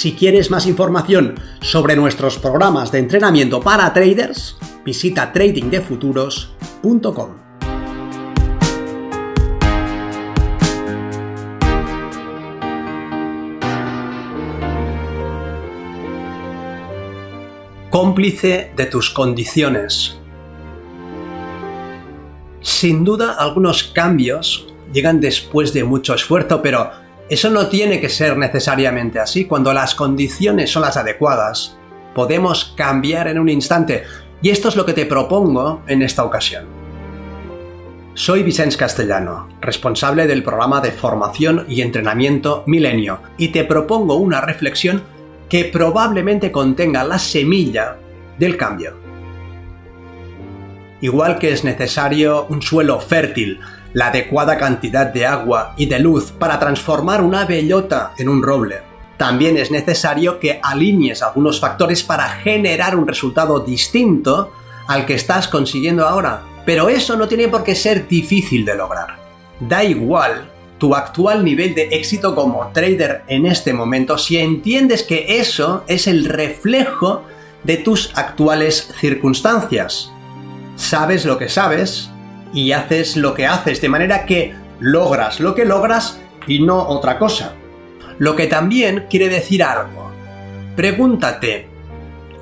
Si quieres más información sobre nuestros programas de entrenamiento para traders, visita tradingdefuturos.com. Cómplice de tus condiciones. Sin duda algunos cambios llegan después de mucho esfuerzo, pero eso no tiene que ser necesariamente así. Cuando las condiciones son las adecuadas, podemos cambiar en un instante. Y esto es lo que te propongo en esta ocasión. Soy Vicens Castellano, responsable del programa de formación y entrenamiento Milenio, y te propongo una reflexión que probablemente contenga la semilla del cambio. Igual que es necesario un suelo fértil, la adecuada cantidad de agua y de luz para transformar una bellota en un roble. También es necesario que alinees algunos factores para generar un resultado distinto al que estás consiguiendo ahora. Pero eso no tiene por qué ser difícil de lograr. Da igual tu actual nivel de éxito como trader en este momento si entiendes que eso es el reflejo de tus actuales circunstancias. Sabes lo que sabes y haces lo que haces, de manera que logras lo que logras y no otra cosa. Lo que también quiere decir algo. Pregúntate,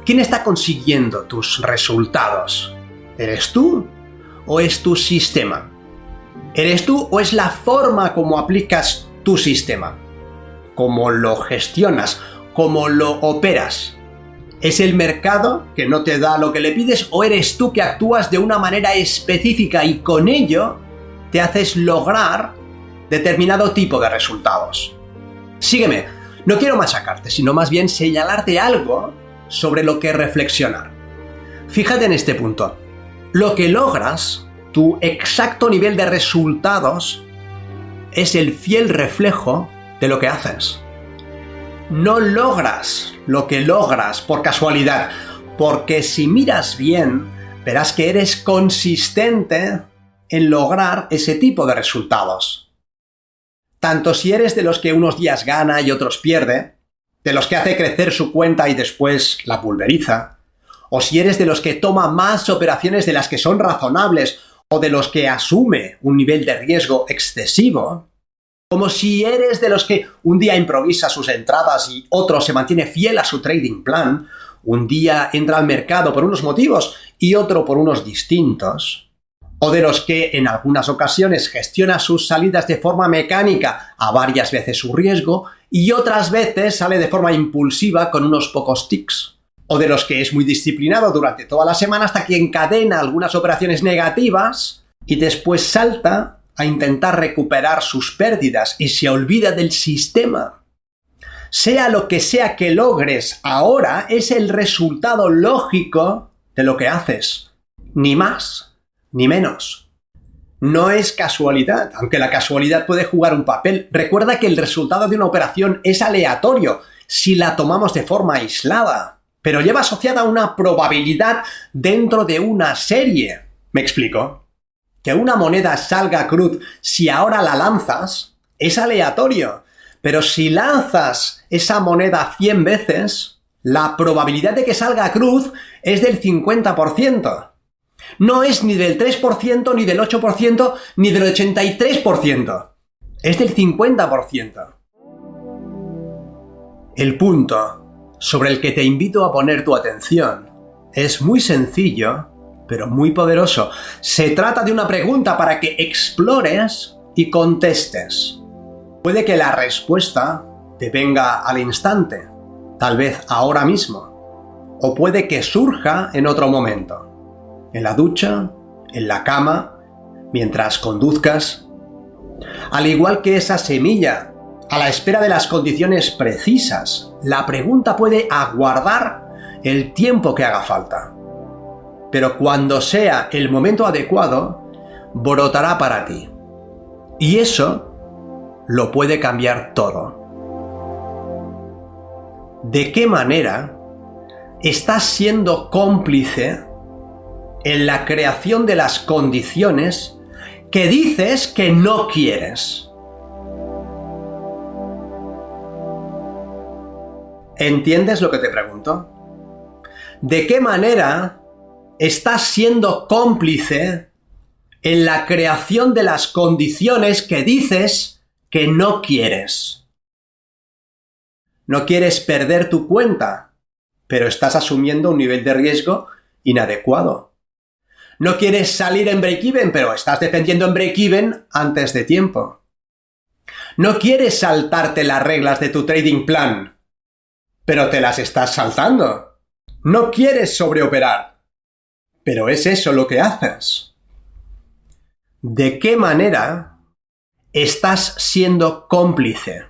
¿quién está consiguiendo tus resultados? ¿Eres tú o es tu sistema? ¿Eres tú o es la forma como aplicas tu sistema? ¿Cómo lo gestionas? ¿Cómo lo operas? ¿Es el mercado que no te da lo que le pides o eres tú que actúas de una manera específica y con ello te haces lograr determinado tipo de resultados? Sígueme, no quiero machacarte, sino más bien señalarte algo sobre lo que reflexionar. Fíjate en este punto. Lo que logras, tu exacto nivel de resultados, es el fiel reflejo de lo que haces no logras lo que logras por casualidad, porque si miras bien, verás que eres consistente en lograr ese tipo de resultados. Tanto si eres de los que unos días gana y otros pierde, de los que hace crecer su cuenta y después la pulveriza, o si eres de los que toma más operaciones de las que son razonables, o de los que asume un nivel de riesgo excesivo, como si eres de los que un día improvisa sus entradas y otro se mantiene fiel a su trading plan, un día entra al mercado por unos motivos y otro por unos distintos, o de los que en algunas ocasiones gestiona sus salidas de forma mecánica a varias veces su riesgo y otras veces sale de forma impulsiva con unos pocos tics, o de los que es muy disciplinado durante toda la semana hasta que encadena algunas operaciones negativas y después salta a intentar recuperar sus pérdidas y se olvida del sistema. Sea lo que sea que logres ahora, es el resultado lógico de lo que haces. Ni más, ni menos. No es casualidad, aunque la casualidad puede jugar un papel. Recuerda que el resultado de una operación es aleatorio si la tomamos de forma aislada, pero lleva asociada una probabilidad dentro de una serie. ¿Me explico? Que una moneda salga cruz si ahora la lanzas es aleatorio. Pero si lanzas esa moneda 100 veces, la probabilidad de que salga cruz es del 50%. No es ni del 3%, ni del 8%, ni del 83%. Es del 50%. El punto sobre el que te invito a poner tu atención es muy sencillo pero muy poderoso. Se trata de una pregunta para que explores y contestes. Puede que la respuesta te venga al instante, tal vez ahora mismo, o puede que surja en otro momento, en la ducha, en la cama, mientras conduzcas. Al igual que esa semilla a la espera de las condiciones precisas. La pregunta puede aguardar el tiempo que haga falta. Pero cuando sea el momento adecuado, brotará para ti. Y eso lo puede cambiar todo. ¿De qué manera estás siendo cómplice en la creación de las condiciones que dices que no quieres? ¿Entiendes lo que te pregunto? ¿De qué manera estás siendo cómplice en la creación de las condiciones que dices que no quieres? No quieres perder tu cuenta, pero estás asumiendo un nivel de riesgo inadecuado. No quieres salir en break-even, pero estás defendiendo en break-even antes de tiempo. No quieres saltarte las reglas de tu trading plan, pero te las estás saltando. No quieres sobreoperar, pero es eso lo que haces. ¿De qué manera estás siendo cómplice?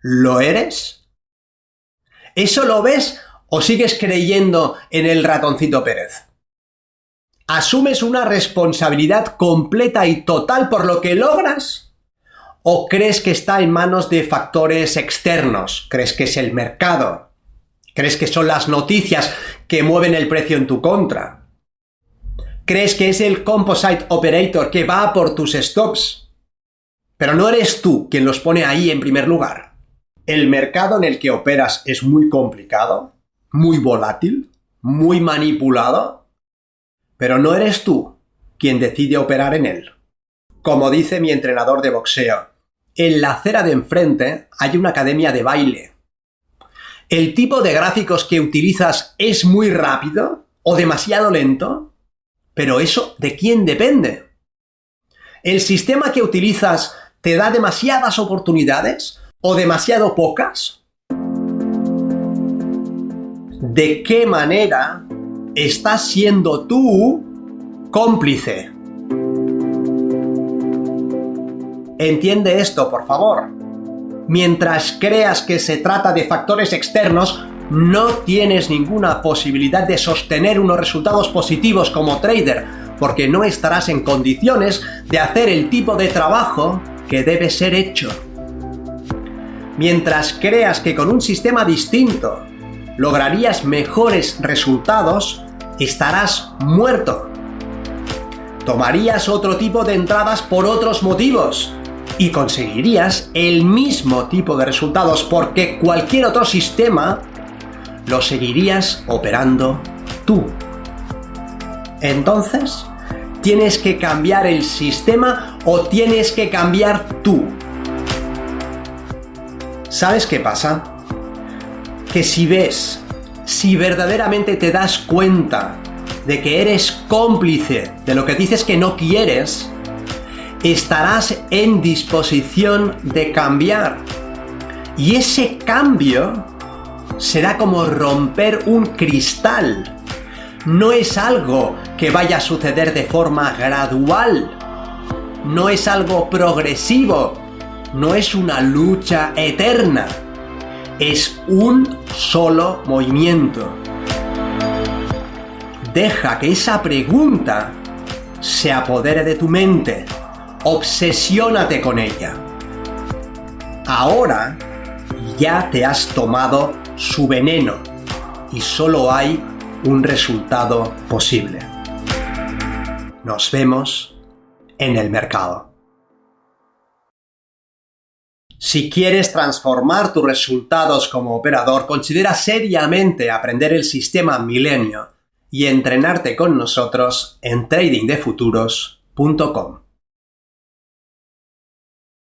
¿Lo eres? ¿Eso lo ves o sigues creyendo en el ratoncito Pérez? ¿Asumes una responsabilidad completa y total por lo que logras? ¿O crees que está en manos de factores externos? ¿Crees que es el mercado? ¿Crees que son las noticias que mueven el precio en tu contra? ¿Crees que es el composite operator que va por tus stops? Pero no eres tú quien los pone ahí en primer lugar el mercado en el que operas es muy complicado, muy volátil, muy manipulado, pero no eres tú quien decide operar en él. Como dice mi entrenador de boxeo, en la acera de enfrente hay una academia de baile. ¿El tipo de gráficos que utilizas es muy rápido o demasiado lento? Pero eso, ¿de quién depende? ¿El sistema que utilizas te da demasiadas oportunidades o demasiado pocas? ¿De qué manera estás siendo tú cómplice? Entiende esto, por favor. Mientras creas que se trata de factores externos, no tienes ninguna posibilidad de sostener unos resultados positivos como trader, porque no estarás en condiciones de hacer el tipo de trabajo que debe ser hecho. Mientras creas que con un sistema distinto lograrías mejores resultados, estarás muerto. Tomarías otro tipo de entradas por otros motivos y conseguirías el mismo tipo de resultados porque cualquier otro sistema lo seguirías operando tú. Entonces, ¿tienes que cambiar el sistema o tienes que cambiar tú? ¿Sabes qué pasa? Que si ves, si verdaderamente te das cuenta de que eres cómplice de lo que dices que no quieres, estarás en disposición de cambiar. Y ese cambio será como romper un cristal. No es algo que vaya a suceder de forma gradual. No es algo progresivo no es una lucha eterna, es un solo movimiento. Deja que esa pregunta se apodere de tu mente, obsesiónate con ella. Ahora ya te has tomado su veneno y solo hay un resultado posible. Nos vemos en el mercado. Si quieres transformar tus resultados como operador, considera seriamente aprender el sistema Milenio y entrenarte con nosotros en tradingdefuturos.com.